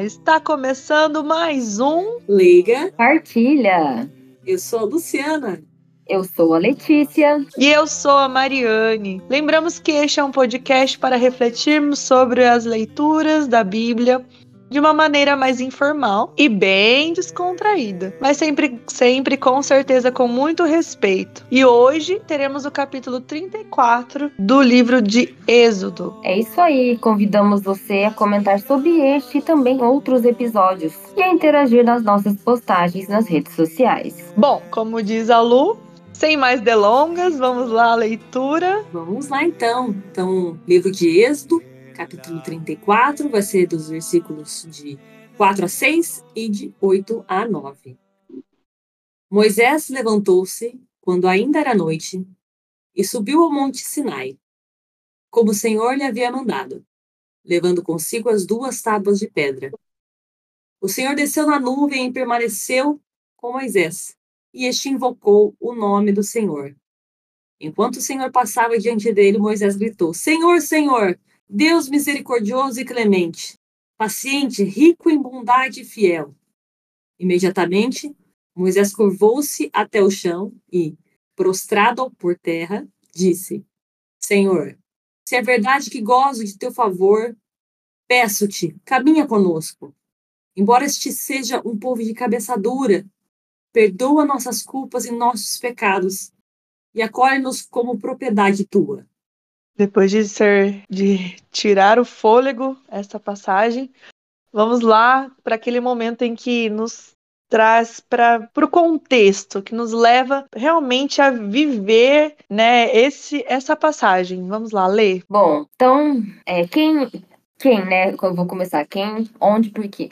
Olá, está começando mais um Liga. Partilha. Eu sou a Luciana. Eu sou a Letícia. E eu sou a Mariane. Lembramos que este é um podcast para refletirmos sobre as leituras da Bíblia de uma maneira mais informal e bem descontraída, mas sempre, sempre com certeza com muito respeito. E hoje teremos o capítulo 34 do livro de Êxodo. É isso aí, convidamos você a comentar sobre este e também outros episódios e a interagir nas nossas postagens nas redes sociais. Bom, como diz a Lu, sem mais delongas, vamos lá à leitura. Vamos lá então. Então, livro de Êxodo, capítulo 34, vai ser dos versículos de 4 a 6 e de 8 a 9. Moisés levantou-se quando ainda era noite e subiu ao monte Sinai, como o Senhor lhe havia mandado, levando consigo as duas tábuas de pedra. O Senhor desceu na nuvem e permaneceu com Moisés, e este invocou o nome do Senhor. Enquanto o Senhor passava diante dele, Moisés gritou: Senhor, Senhor, Deus misericordioso e clemente, paciente, rico em bondade e fiel. Imediatamente, Moisés curvou-se até o chão e, prostrado por terra, disse: Senhor, se é verdade que gozo de teu favor, peço-te, caminha conosco. Embora este seja um povo de cabeça dura, perdoa nossas culpas e nossos pecados e acolhe-nos como propriedade tua. Depois de ser de tirar o fôlego essa passagem, vamos lá para aquele momento em que nos traz para o contexto, que nos leva realmente a viver né, esse, essa passagem. Vamos lá, ler. Bom, então, é, quem, quem, né? Eu vou começar. Quem, onde, por quê?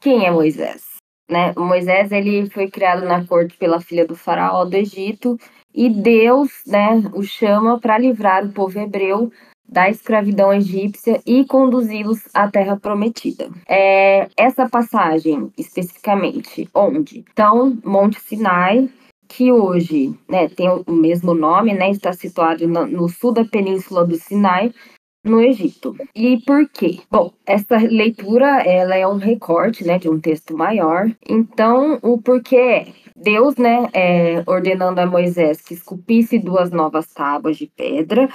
Quem é Moisés? Né? Moisés ele foi criado na corte pela filha do faraó do Egito e Deus, né, o chama para livrar o povo hebreu da escravidão egípcia e conduzi-los à terra prometida. É, essa passagem, especificamente, onde? Então, Monte Sinai, que hoje né, tem o mesmo nome, né, está situado no, no sul da península do Sinai, no Egito. E por quê? Bom, essa leitura ela é um recorte né, de um texto maior. Então, o porquê é Deus, né, é, ordenando a Moisés que esculpisse duas novas tábuas de pedra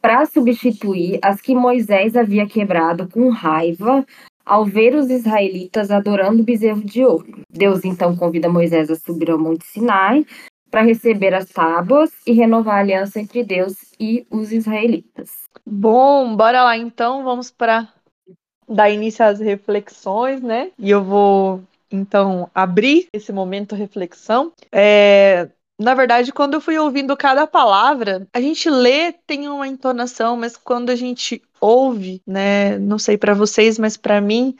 para substituir as que Moisés havia quebrado com raiva ao ver os israelitas adorando o bezerro de ouro. Deus então convida Moisés a subir ao Monte Sinai para receber as tábuas e renovar a aliança entre Deus e os israelitas. Bom, bora lá então, vamos para dar início às reflexões, né? E eu vou então abrir esse momento reflexão. É, na verdade, quando eu fui ouvindo cada palavra, a gente lê tem uma entonação, mas quando a gente ouve, né, não sei para vocês, mas para mim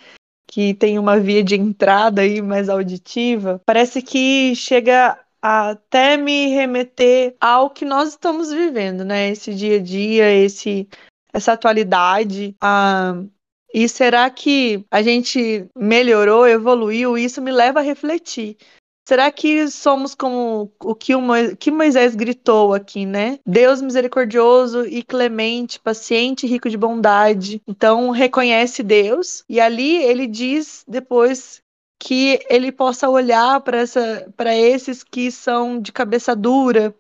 que tem uma via de entrada aí mais auditiva, parece que chega até me remeter ao que nós estamos vivendo, né? Esse dia a dia, esse essa atualidade, a e será que a gente melhorou, evoluiu? Isso me leva a refletir. Será que somos como o que, o que Moisés gritou aqui, né? Deus misericordioso e clemente, paciente e rico de bondade. Então, reconhece Deus e ali ele diz depois que ele possa olhar para esses que são de cabeça dura,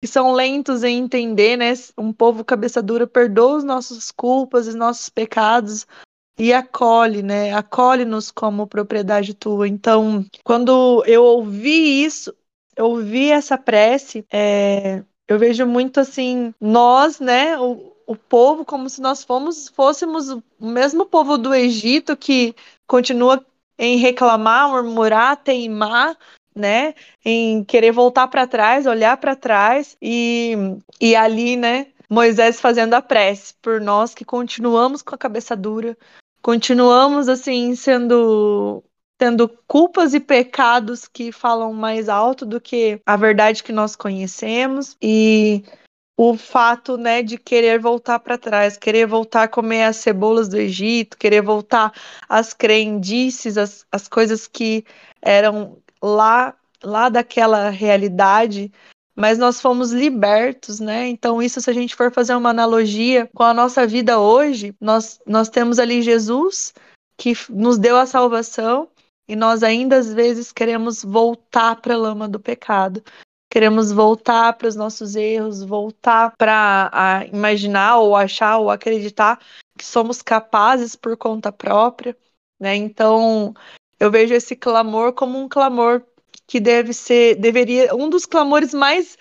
que são lentos em entender, né? Um povo cabeça dura perdoa as nossas culpas, os nossos pecados e acolhe, né? Acolhe-nos como propriedade tua. Então, quando eu ouvi isso, eu ouvi essa prece, é, eu vejo muito assim, nós, né? O, o povo, como se nós fomos, fôssemos o mesmo povo do Egito que continua em reclamar, murmurar, teimar, né, em querer voltar para trás, olhar para trás e, e ali, né, Moisés fazendo a prece por nós que continuamos com a cabeça dura, continuamos assim sendo tendo culpas e pecados que falam mais alto do que a verdade que nós conhecemos e o fato, né, de querer voltar para trás, querer voltar a comer as cebolas do Egito, querer voltar às crendices, as, as coisas que eram lá, lá daquela realidade, mas nós fomos libertos, né? Então, isso, se a gente for fazer uma analogia com a nossa vida hoje, nós, nós temos ali Jesus, que nos deu a salvação e nós ainda às vezes queremos voltar para a lama do pecado. Queremos voltar para os nossos erros, voltar para imaginar ou achar ou acreditar que somos capazes por conta própria, né? Então, eu vejo esse clamor como um clamor que deve ser, deveria, um dos clamores mais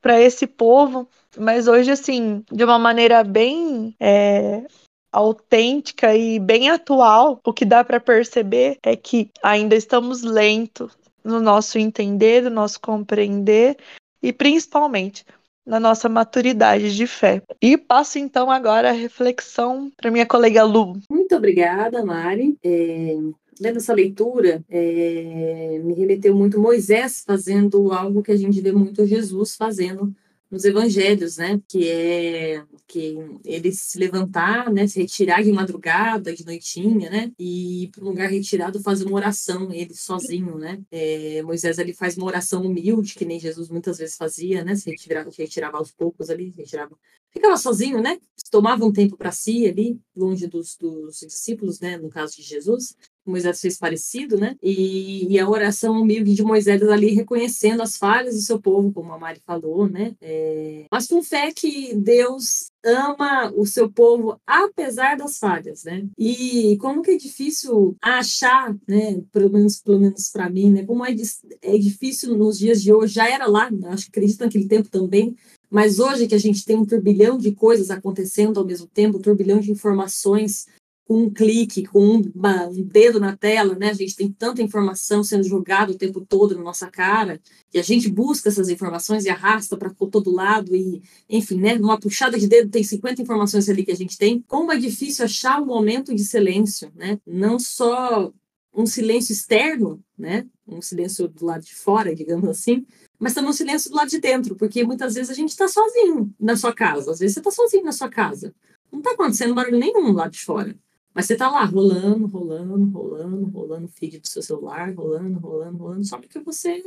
para esse povo, mas hoje, assim, de uma maneira bem é, autêntica e bem atual, o que dá para perceber é que ainda estamos lentos no nosso entender, no nosso compreender e principalmente na nossa maturidade de fé. E passo então agora a reflexão para minha colega Lu. Muito obrigada, Mari. É, lendo essa leitura, é, me remeteu muito Moisés fazendo algo que a gente vê muito Jesus fazendo nos evangelhos, né? Que é que ele se levantar, né? Se retirar de madrugada, de noitinha, né? E para um lugar retirado fazer uma oração, ele sozinho, né? É, Moisés ali faz uma oração humilde, que nem Jesus muitas vezes fazia, né? Se retirava, se retirava aos poucos ali, retirava ficava sozinho, né? Tomava um tempo para si ali, longe dos, dos, discípulos, né? No caso de Jesus, Moisés fez parecido, né? E, e, a oração humilde de Moisés ali reconhecendo as falhas do seu povo, como a Mari falou, né? É, mas com fé que Deus ama o seu povo apesar das falhas, né? E como que é difícil achar, né? Pelo menos, pelo menos para mim, né? Como é, é difícil nos dias de hoje, já era lá, acho que acredito naquele tempo também, mas hoje que a gente tem um turbilhão de coisas acontecendo ao mesmo tempo, um turbilhão de informações com um clique, com um, um, dedo na tela, né? A gente tem tanta informação sendo jogada o tempo todo na nossa cara, e a gente busca essas informações e arrasta para todo lado, e, enfim, né? Numa puxada de dedo tem 50 informações ali que a gente tem. Como é difícil achar um momento de silêncio, né? Não só um silêncio externo, né? Um silêncio do lado de fora, digamos assim, mas também um silêncio do lado de dentro, porque muitas vezes a gente está sozinho na sua casa, às vezes você está sozinho na sua casa. Não está acontecendo barulho nenhum lá de fora. Mas você tá lá rolando, rolando, rolando, rolando o feed do seu celular, rolando, rolando, rolando, só porque você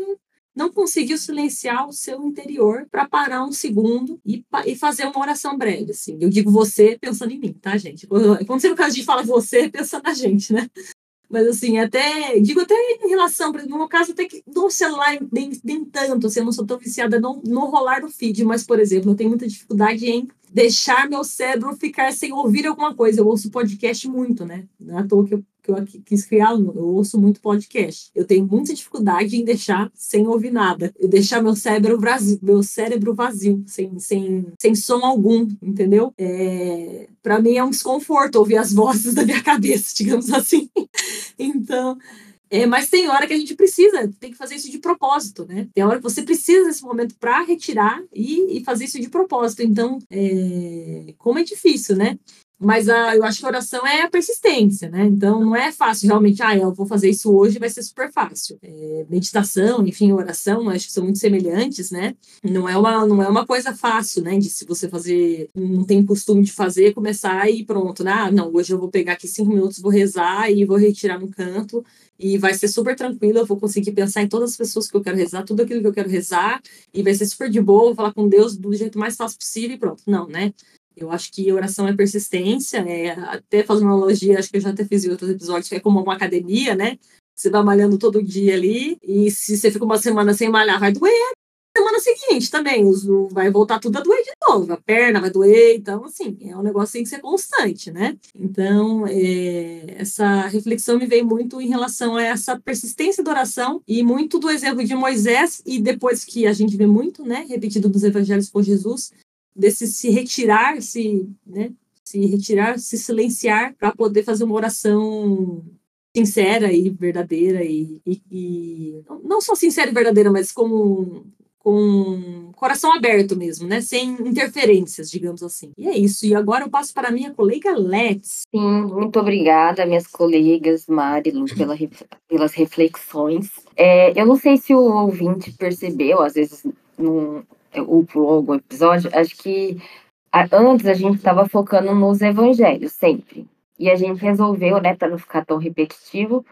não conseguiu silenciar o seu interior para parar um segundo e, e, fazer uma oração breve, assim. Eu digo você pensando em mim, tá, gente? Quando, você, no caso de fala você, pensando na gente, né? Mas assim, até, digo até em relação, no meu caso, até que no celular nem, nem tanto, assim, eu não sou tão viciada no, no rolar do feed, mas, por exemplo, eu tenho muita dificuldade em deixar meu cérebro ficar sem ouvir alguma coisa. Eu ouço podcast muito, né? Não é à toa que eu, que eu quis criar, eu ouço muito podcast. Eu tenho muita dificuldade em deixar sem ouvir nada. Eu deixar meu cérebro vazio, meu cérebro vazio, sem, sem, sem som algum, entendeu? É, para mim é um desconforto ouvir as vozes da minha cabeça, digamos assim. então, é, mas tem hora que a gente precisa, tem que fazer isso de propósito, né? Tem hora que você precisa desse momento para retirar e, e, fazer isso de propósito. Então, é, como é difícil, né? Mas a, eu acho que a oração é a persistência, né? Então não é fácil realmente, ah, eu vou fazer isso hoje, vai ser super fácil. É, meditação, enfim, oração, acho que são muito semelhantes, né? Não é uma, não é uma coisa fácil, né? De se você fazer, não tem costume de fazer, começar e pronto, né? Ah, não, hoje eu vou pegar aqui cinco minutos, vou rezar e vou retirar no canto e vai ser super tranquilo, eu vou conseguir pensar em todas as pessoas que eu quero rezar, tudo aquilo que eu quero rezar, e vai ser super de boa, vou falar com Deus do jeito mais fácil possível e pronto. Não, né? Eu acho que oração é persistência, é, até fazendo uma analogia, acho que eu já até fiz em outros episódios, que é como uma academia, né? Você vai malhando todo dia ali, e se você fica uma semana sem malhar, vai doer. Semana seguinte também, vai voltar tudo a doer de novo, a perna vai doer, então, assim, é um negócio que tem que ser constante, né? Então, é, essa reflexão me veio muito em relação a essa persistência da oração e muito do exemplo de Moisés, e depois que a gente vê muito, né, repetido dos evangelhos com Jesus, desse se retirar, se, né, se retirar, se silenciar para poder fazer uma oração sincera e verdadeira e, e, e, não só sincera e verdadeira, mas com com coração aberto mesmo, né? Sem interferências, digamos assim. E é isso. E agora eu passo para a minha colega Let's. Sim, muito obrigada, minhas colegas Mari Lu, pela, pelas reflexões. É, eu não sei se o ouvinte percebeu, às vezes não, ou pulou algum episódio, acho que antes a gente estava focando nos evangelhos sempre. E a gente resolveu, né, para não ficar tão repetitivo,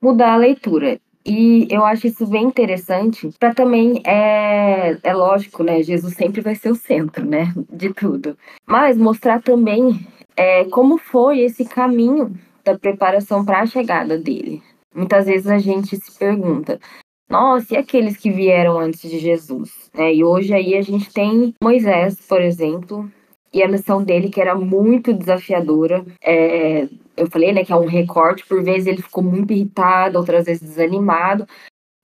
mudar a leitura. E eu acho isso bem interessante, para também, é, é lógico, né, Jesus sempre vai ser o centro, né, de tudo. Mas mostrar também é, como foi esse caminho da preparação para a chegada dele. Muitas vezes a gente se pergunta: nossa, e aqueles que vieram antes de Jesus? É, e hoje aí a gente tem Moisés, por exemplo, e a missão dele que era muito desafiadora. É, eu falei, né, que é um recorte, por vezes ele ficou muito irritado, outras vezes desanimado,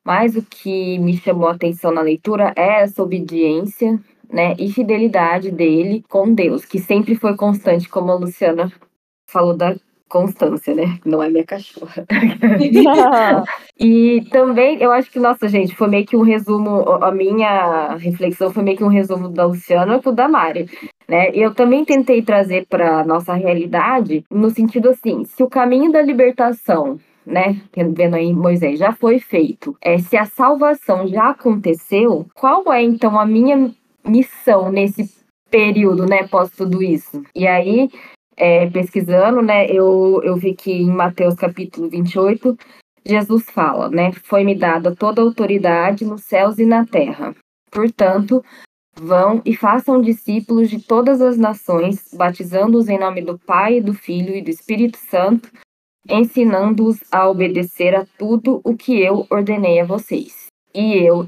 mas o que me chamou a atenção na leitura é essa obediência, né, e fidelidade dele com Deus, que sempre foi constante, como a Luciana falou da Constância, né? Não é minha cachorra. e também, eu acho que, nossa, gente, foi meio que um resumo, a minha reflexão foi meio que um resumo da Luciana o da Mari. Né? Eu também tentei trazer para nossa realidade no sentido assim, se o caminho da libertação né, vendo aí Moisés, já foi feito. É, se a salvação já aconteceu, qual é então a minha missão nesse período, né, pós tudo isso? E aí é, pesquisando, né, eu, eu vi que em Mateus capítulo 28, Jesus fala, né, foi-me dada toda a autoridade nos céus e na terra. Portanto, vão e façam discípulos de todas as nações, batizando-os em nome do Pai, do Filho e do Espírito Santo, ensinando-os a obedecer a tudo o que eu ordenei a vocês. E eu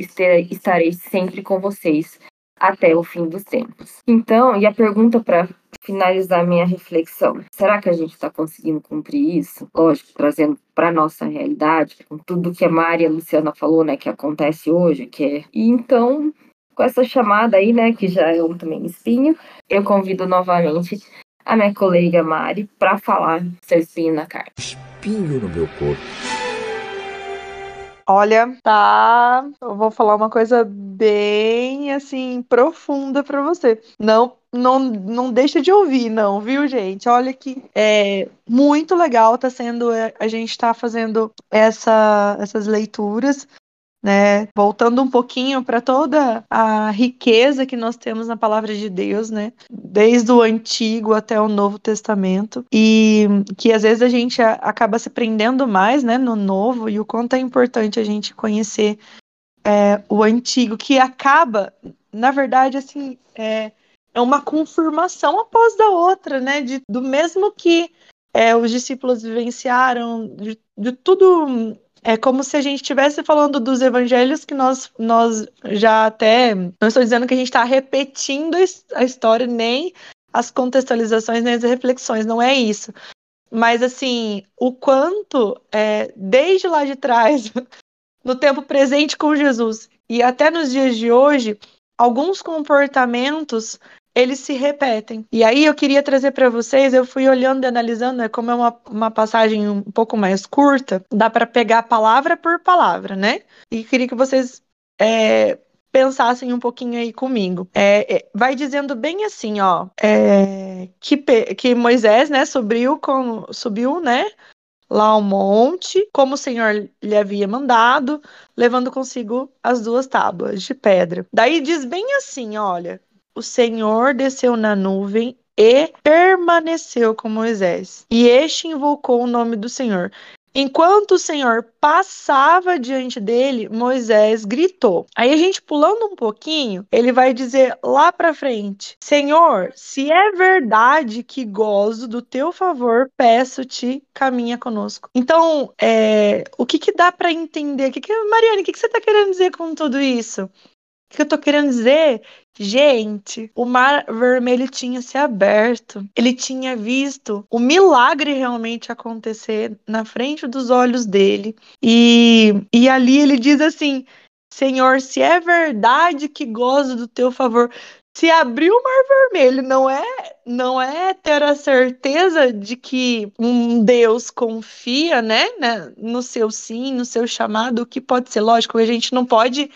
estarei sempre com vocês até o fim dos tempos. Então, e a pergunta para finalizar minha reflexão, será que a gente está conseguindo cumprir isso? Lógico, trazendo para nossa realidade, com tudo que a Mari e a Luciana falou, né, que acontece hoje, que é. E então, com essa chamada aí, né, que já é um também espinho, eu convido novamente a minha colega Mari para falar seu espinho na carne. Espinho no meu corpo. Olha, tá. Eu vou falar uma coisa bem assim profunda para você. Não, não, não deixa de ouvir, não, viu, gente? Olha que é muito legal tá sendo é, a gente tá fazendo essa, essas leituras né? Voltando um pouquinho para toda a riqueza que nós temos na palavra de Deus, né? Desde o Antigo até o Novo Testamento e que às vezes a gente acaba se prendendo mais, né, no Novo e o quanto é importante a gente conhecer é, o Antigo, que acaba, na verdade, assim, é, é uma confirmação após da outra, né? De, do mesmo que é, os discípulos vivenciaram, de, de tudo é como se a gente estivesse falando dos evangelhos que nós, nós já até. Não estou dizendo que a gente está repetindo a história, nem as contextualizações, nem as reflexões, não é isso. Mas, assim, o quanto, é, desde lá de trás, no tempo presente com Jesus e até nos dias de hoje, alguns comportamentos eles se repetem. E aí eu queria trazer para vocês, eu fui olhando e analisando, né, como é uma, uma passagem um pouco mais curta, dá para pegar palavra por palavra, né? E queria que vocês é, pensassem um pouquinho aí comigo. É, é, vai dizendo bem assim, ó, é, que, que Moisés, né, subiu com, subiu, né, lá ao monte, como o Senhor lhe havia mandado, levando consigo as duas tábuas de pedra. Daí diz bem assim, olha, o Senhor desceu na nuvem e permaneceu com Moisés. E este invocou o nome do Senhor. Enquanto o Senhor passava diante dele, Moisés gritou. Aí a gente pulando um pouquinho, ele vai dizer lá para frente: Senhor, se é verdade que gozo do teu favor, peço-te, caminha conosco. Então, é, o que que dá para entender? Que que Mariane, o que que você está querendo dizer com tudo isso? O que eu tô querendo dizer? Gente, o mar vermelho tinha se aberto. Ele tinha visto o milagre realmente acontecer na frente dos olhos dele. E, e ali ele diz assim: Senhor, se é verdade que gozo do teu favor, se abrir o mar vermelho não é não é ter a certeza de que um Deus confia, né, né, no seu sim, no seu chamado, o que pode ser lógico, a gente não pode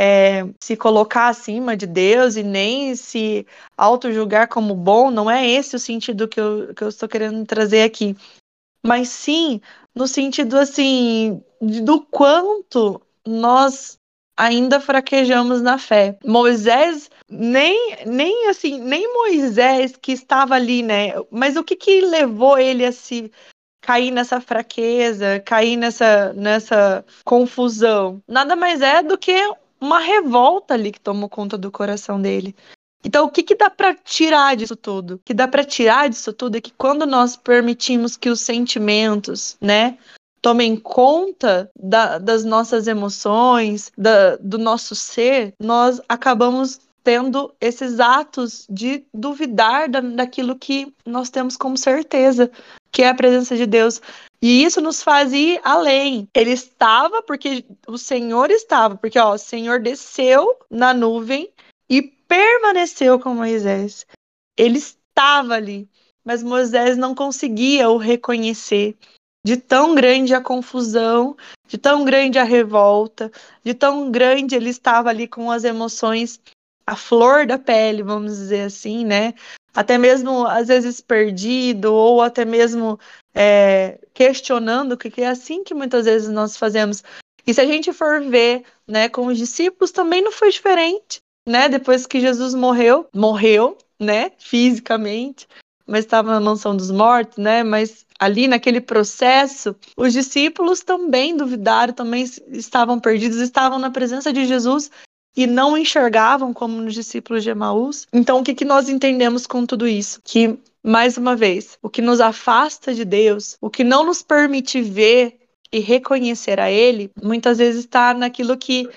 é, se colocar acima de Deus e nem se auto-julgar como bom, não é esse o sentido que eu, que eu estou querendo trazer aqui. Mas sim no sentido assim do quanto nós ainda fraquejamos na fé. Moisés nem nem assim, nem Moisés que estava ali, né? Mas o que que levou ele a se cair nessa fraqueza, cair nessa nessa confusão? Nada mais é do que uma revolta ali que tomou conta do coração dele. Então, o que, que dá para tirar disso tudo? O que dá para tirar disso tudo é que quando nós permitimos que os sentimentos, né, tomem conta da, das nossas emoções, da, do nosso ser, nós acabamos tendo esses atos de duvidar da, daquilo que nós temos como certeza, que é a presença de Deus. E isso nos faz ir além. Ele estava porque o Senhor estava, porque ó, o Senhor desceu na nuvem e permaneceu com Moisés. Ele estava ali, mas Moisés não conseguia o reconhecer. De tão grande a confusão, de tão grande a revolta, de tão grande ele estava ali com as emoções à flor da pele, vamos dizer assim, né? Até mesmo às vezes perdido ou até mesmo é, questionando, que é assim que muitas vezes nós fazemos. E se a gente for ver, né, com os discípulos também não foi diferente né? Depois que Jesus morreu, morreu, né? Fisicamente, mas estava na mansão dos mortos, né? Mas ali naquele processo, os discípulos também duvidaram, também estavam perdidos, estavam na presença de Jesus e não enxergavam como nos discípulos de Emaús. Então, o que, que nós entendemos com tudo isso? Que, mais uma vez, o que nos afasta de Deus, o que não nos permite ver e reconhecer a Ele, muitas vezes está naquilo que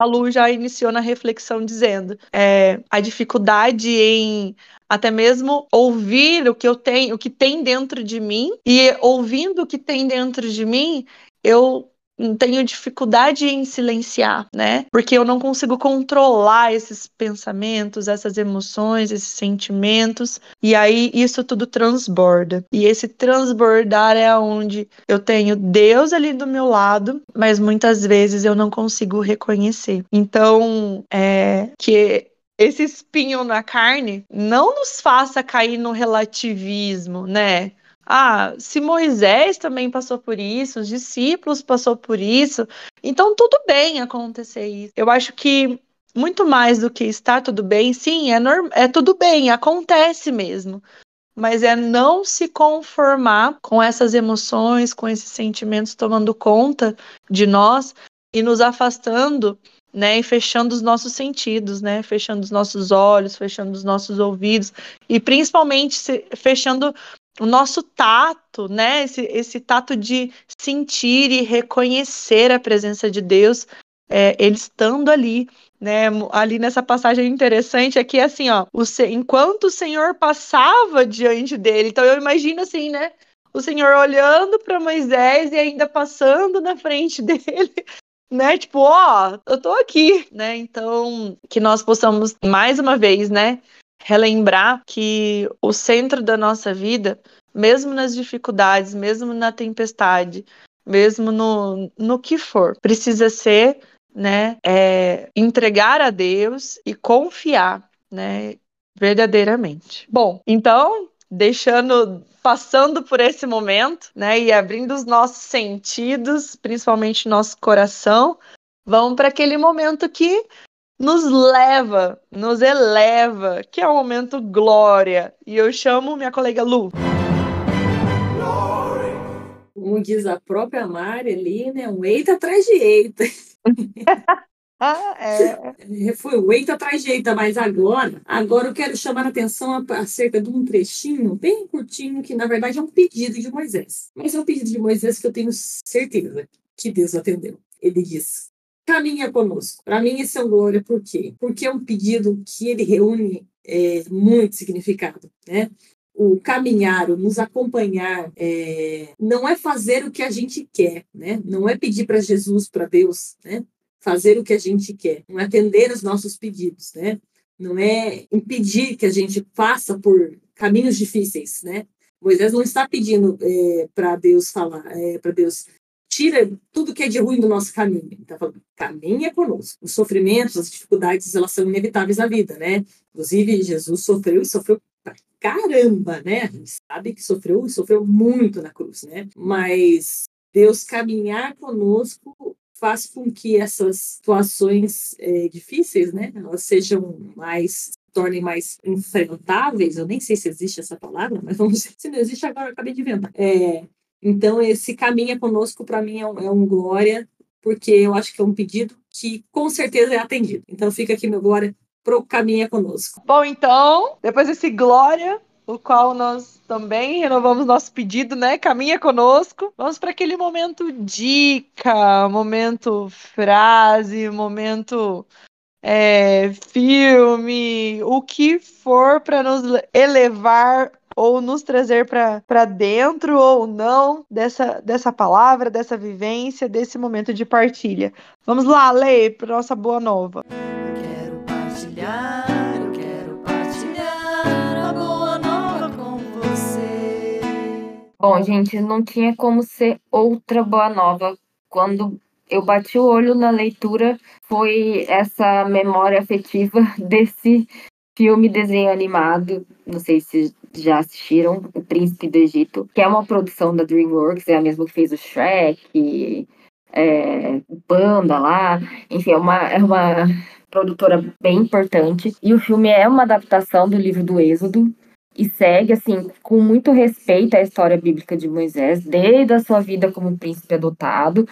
a Lu já iniciou na reflexão dizendo é, a dificuldade em até mesmo ouvir o que eu tenho, o que tem dentro de mim, e ouvindo o que tem dentro de mim, eu tenho dificuldade em silenciar, né? Porque eu não consigo controlar esses pensamentos, essas emoções, esses sentimentos, e aí isso tudo transborda. E esse transbordar é onde eu tenho Deus ali do meu lado, mas muitas vezes eu não consigo reconhecer. Então, é que esse espinho na carne não nos faça cair no relativismo, né? Ah, se Moisés também passou por isso, os discípulos passou por isso, então tudo bem acontecer isso. Eu acho que muito mais do que está tudo bem, sim, é, é tudo bem, acontece mesmo. Mas é não se conformar com essas emoções, com esses sentimentos tomando conta de nós e nos afastando né, e fechando os nossos sentidos, né, fechando os nossos olhos, fechando os nossos ouvidos e principalmente fechando o nosso tato, né? Esse, esse tato de sentir e reconhecer a presença de Deus, é, ele estando ali, né? Ali nessa passagem interessante aqui, é assim, ó, o, enquanto o Senhor passava diante dele, então eu imagino assim, né? O Senhor olhando para Moisés e ainda passando na frente dele, né? Tipo, ó, eu tô aqui, né? Então, que nós possamos mais uma vez, né? Relembrar que o centro da nossa vida, mesmo nas dificuldades, mesmo na tempestade, mesmo no, no que for, precisa ser né, é, entregar a Deus e confiar, né, verdadeiramente. Bom, então, deixando, passando por esse momento, né, e abrindo os nossos sentidos, principalmente nosso coração, vamos para aquele momento que nos leva, nos eleva, que é o momento glória. E eu chamo minha colega Lu. Como diz a própria Mari ali, né? Um eita atrás de eita. ah, é. Foi um eita atrás de eita, mas agora, agora eu quero chamar a atenção acerca de um trechinho bem curtinho, que na verdade é um pedido de Moisés. Mas é um pedido de Moisés que eu tenho certeza que Deus atendeu. Ele diz: caminha conosco. Para mim, esse é um glória, por quê? Porque é um pedido que ele reúne é, muito significado, né? O caminhar, o nos acompanhar, é, não é fazer o que a gente quer, né? Não é pedir para Jesus, para Deus, né? Fazer o que a gente quer, não é atender os nossos pedidos, né? Não é impedir que a gente passe por caminhos difíceis, né? Moisés não está pedindo é, para Deus falar, é, para Deus tira tudo que é de ruim do nosso caminho. Está falando, caminha conosco. Os sofrimentos, as dificuldades, elas são inevitáveis na vida, né? Inclusive, Jesus sofreu e sofreu pra caramba, né? A gente sabe que sofreu e sofreu muito na cruz, né? Mas Deus caminhar conosco faz com que essas situações é, difíceis, né? Elas sejam mais tornem mais enfrentáveis, eu nem sei se existe essa palavra, mas vamos dizer, se não existe agora, eu acabei de inventar. É, então, esse caminha conosco, para mim, é um, é um glória, porque eu acho que é um pedido que com certeza é atendido. Então, fica aqui meu glória pro Caminha Conosco. Bom, então, depois desse Glória, o qual nós também renovamos nosso pedido, né? Caminha conosco. Vamos para aquele momento dica, momento frase, momento é, filme, o que for para nos elevar ou nos trazer para dentro ou não dessa, dessa palavra, dessa vivência, desse momento de partilha. Vamos lá, Lê, para nossa boa nova. Quero partilhar, eu quero partilhar a boa nova com você. Bom, gente, não tinha como ser outra boa nova. Quando eu bati o olho na leitura, foi essa memória afetiva desse filme desenho animado. Não sei se já assistiram, O Príncipe do Egito, que é uma produção da DreamWorks, é a mesma que fez o Shrek, é, o Panda lá, enfim, é uma, é uma produtora bem importante. E o filme é uma adaptação do livro do Êxodo, e segue assim com muito respeito à história bíblica de Moisés, desde a sua vida como príncipe adotado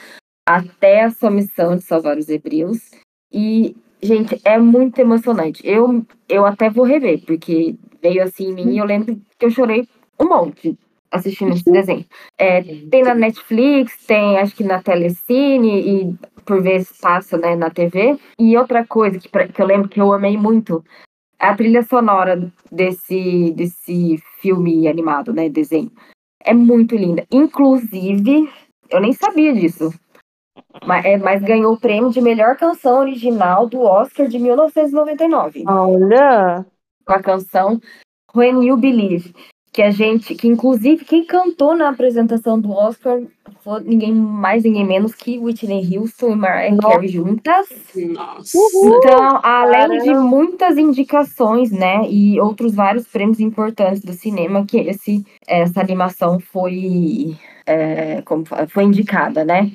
até a sua missão de salvar os hebreus. E gente, é muito emocionante. Eu eu até vou rever, porque veio assim em mim e eu lembro que eu chorei um monte assistindo esse desenho. É, tem na Netflix, tem acho que na Telecine e por vezes passa né, na TV. E outra coisa que, que eu lembro que eu amei muito a trilha sonora desse, desse filme animado, né? Desenho. É muito linda. Inclusive, eu nem sabia disso. Mas, é, mas ganhou o prêmio de melhor canção original do Oscar de 1999. Olha! Com a canção When You Believe. Que a gente, que inclusive quem cantou na apresentação do Oscar foi ninguém mais, ninguém menos que Whitney Houston e Mariah Carey juntas. Nossa. Então, além de muitas indicações, né, e outros vários prêmios importantes do cinema, que esse, essa animação foi, é, como foi indicada, né?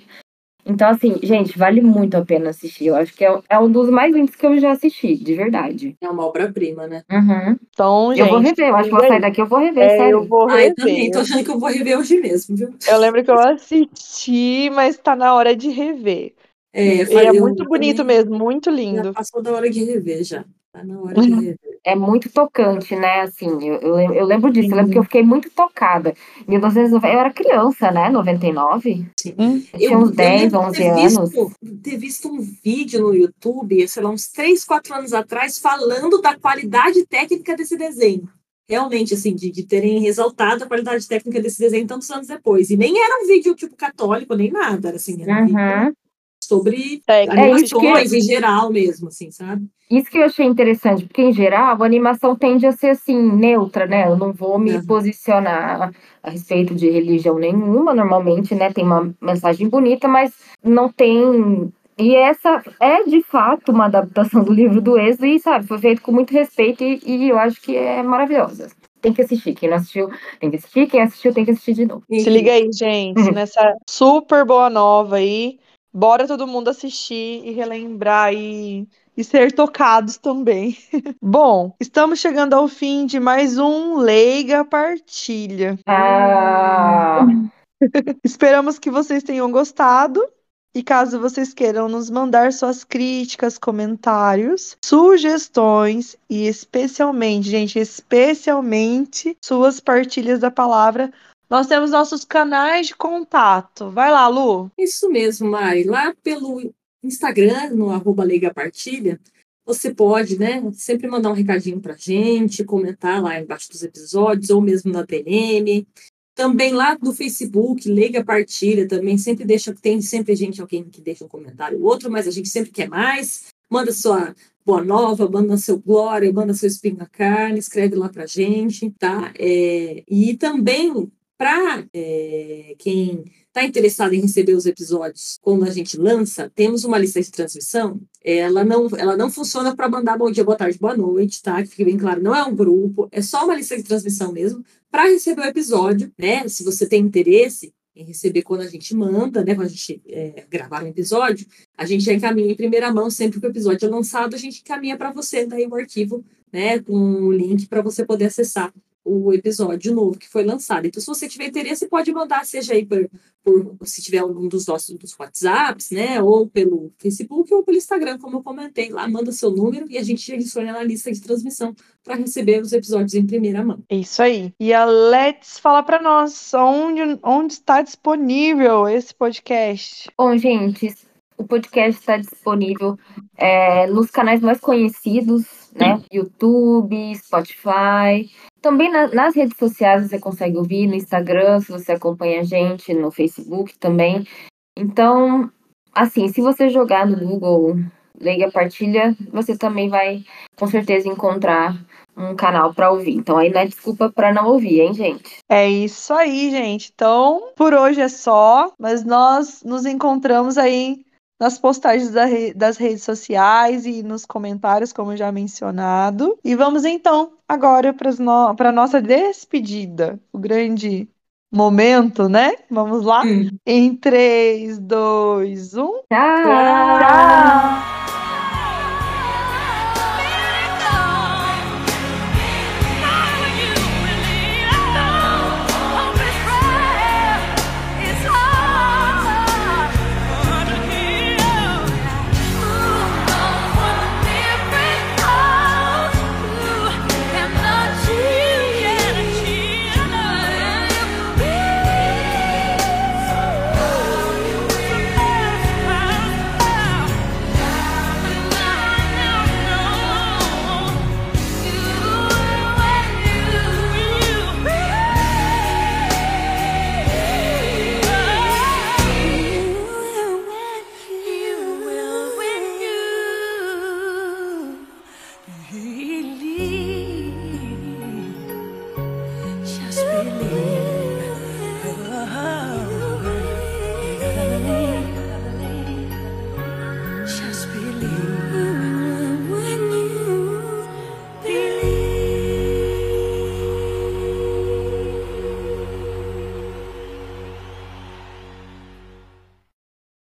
Então, assim, gente, vale muito a pena assistir. Eu acho que é, é um dos mais lindos que eu já assisti, de verdade. É uma obra-prima, né? Uhum. Então, Eu vou gente, rever, eu acho que vou sair daqui, eu vou rever, É, sério. eu vou Ah, eu também. rever. Tô achando que eu vou rever hoje mesmo, viu? Eu lembro que eu assisti, mas tá na hora de rever. É, é muito bonito também mesmo, muito Já lindo. passou da hora de rever, já. Tá na hora de rever. É muito tocante, né? Assim, eu, eu, eu lembro disso, eu lembro que eu fiquei muito tocada. Em 1990, eu era criança, né? 99. Hum. Eu tinha uns 10, lembro 11 ter anos. Visto, ter visto um vídeo no YouTube, sei lá, uns 3, 4 anos atrás, falando da qualidade técnica desse desenho. Realmente, assim, de, de terem exaltado a qualidade técnica desse desenho tantos anos depois. E nem era um vídeo, tipo, católico, nem nada. Era, assim, era um Uhum. Sobre É, É animações em geral mesmo, assim, sabe? Isso que eu achei interessante, porque em geral a animação tende a ser assim, neutra, né? Eu não vou me Uhum. posicionar a respeito de religião nenhuma, normalmente, né? Tem uma mensagem bonita, mas não tem. E essa é de fato uma adaptação do livro do Êxodo, e sabe, foi feito com muito respeito e, e eu acho que é maravilhosa. Tem que assistir. Quem não assistiu, tem que assistir. Quem assistiu, tem que assistir de novo. Se liga aí, gente, nessa super boa nova aí. Bora todo mundo assistir e relembrar e, e ser tocados também. Bom, estamos chegando ao fim de mais um Leiga Partilha. Ah, Esperamos que vocês tenham gostado. E caso vocês queiram nos mandar suas críticas, comentários, sugestões e especialmente, gente, especialmente suas partilhas da palavra, nós temos nossos canais de contato. Vai lá, Lu. Isso mesmo, Mari. Lá pelo Instagram, no arroba Partilha, você pode, né, sempre mandar um recadinho pra gente, comentar lá embaixo dos episódios, ou mesmo na DM. Também lá no Facebook, Leiga Partilha, também sempre deixa, tem sempre gente, alguém que deixa um comentário ou outro, mas a gente sempre quer mais. Manda sua boa nova, manda seu glória, manda seu espinho na carne, escreve lá pra gente, tá? É, e também para quem está interessado em receber os episódios quando a gente lança, temos uma lista de transmissão. Ela não, ela não funciona para mandar bom dia, boa tarde, boa noite, tá? Que fique bem claro, não é um grupo, é só uma lista de transmissão mesmo para receber o episódio, né? Se você tem interesse em receber quando a gente manda, né? Quando a gente é, gravar um episódio, a gente já encaminha em primeira mão sempre que o episódio é lançado, a gente encaminha para você daí o arquivo, né? Com o link para você poder acessar o episódio novo que foi lançado. Então, se você tiver interesse, pode mandar, seja aí por, por se tiver algum dos nossos dos WhatsApps, né? Ou pelo Facebook ou pelo Instagram, como eu comentei. Lá manda seu número e a gente adiciona na lista de transmissão para receber os episódios em primeira mão. É Isso aí. E a Let's fala para nós onde, onde está disponível esse podcast. Bom, gente, o podcast está disponível é, nos canais mais conhecidos, né? YouTube, Spotify. Também na- nas redes sociais você consegue ouvir, no Instagram, se você acompanha a gente, no Facebook também. Então, assim, se você jogar no Google Leiga Partilha, você também vai com certeza encontrar um canal para ouvir. Então aí não é desculpa para não ouvir, hein, gente? É isso aí, gente. Então, por hoje é só, mas nós nos encontramos aí nas postagens da re- das redes sociais e nos comentários, como já mencionado. E vamos então agora para a nossa despedida, o grande momento, né? Vamos lá? Hum. Em 3, 2, 1. Tchau! Tchau!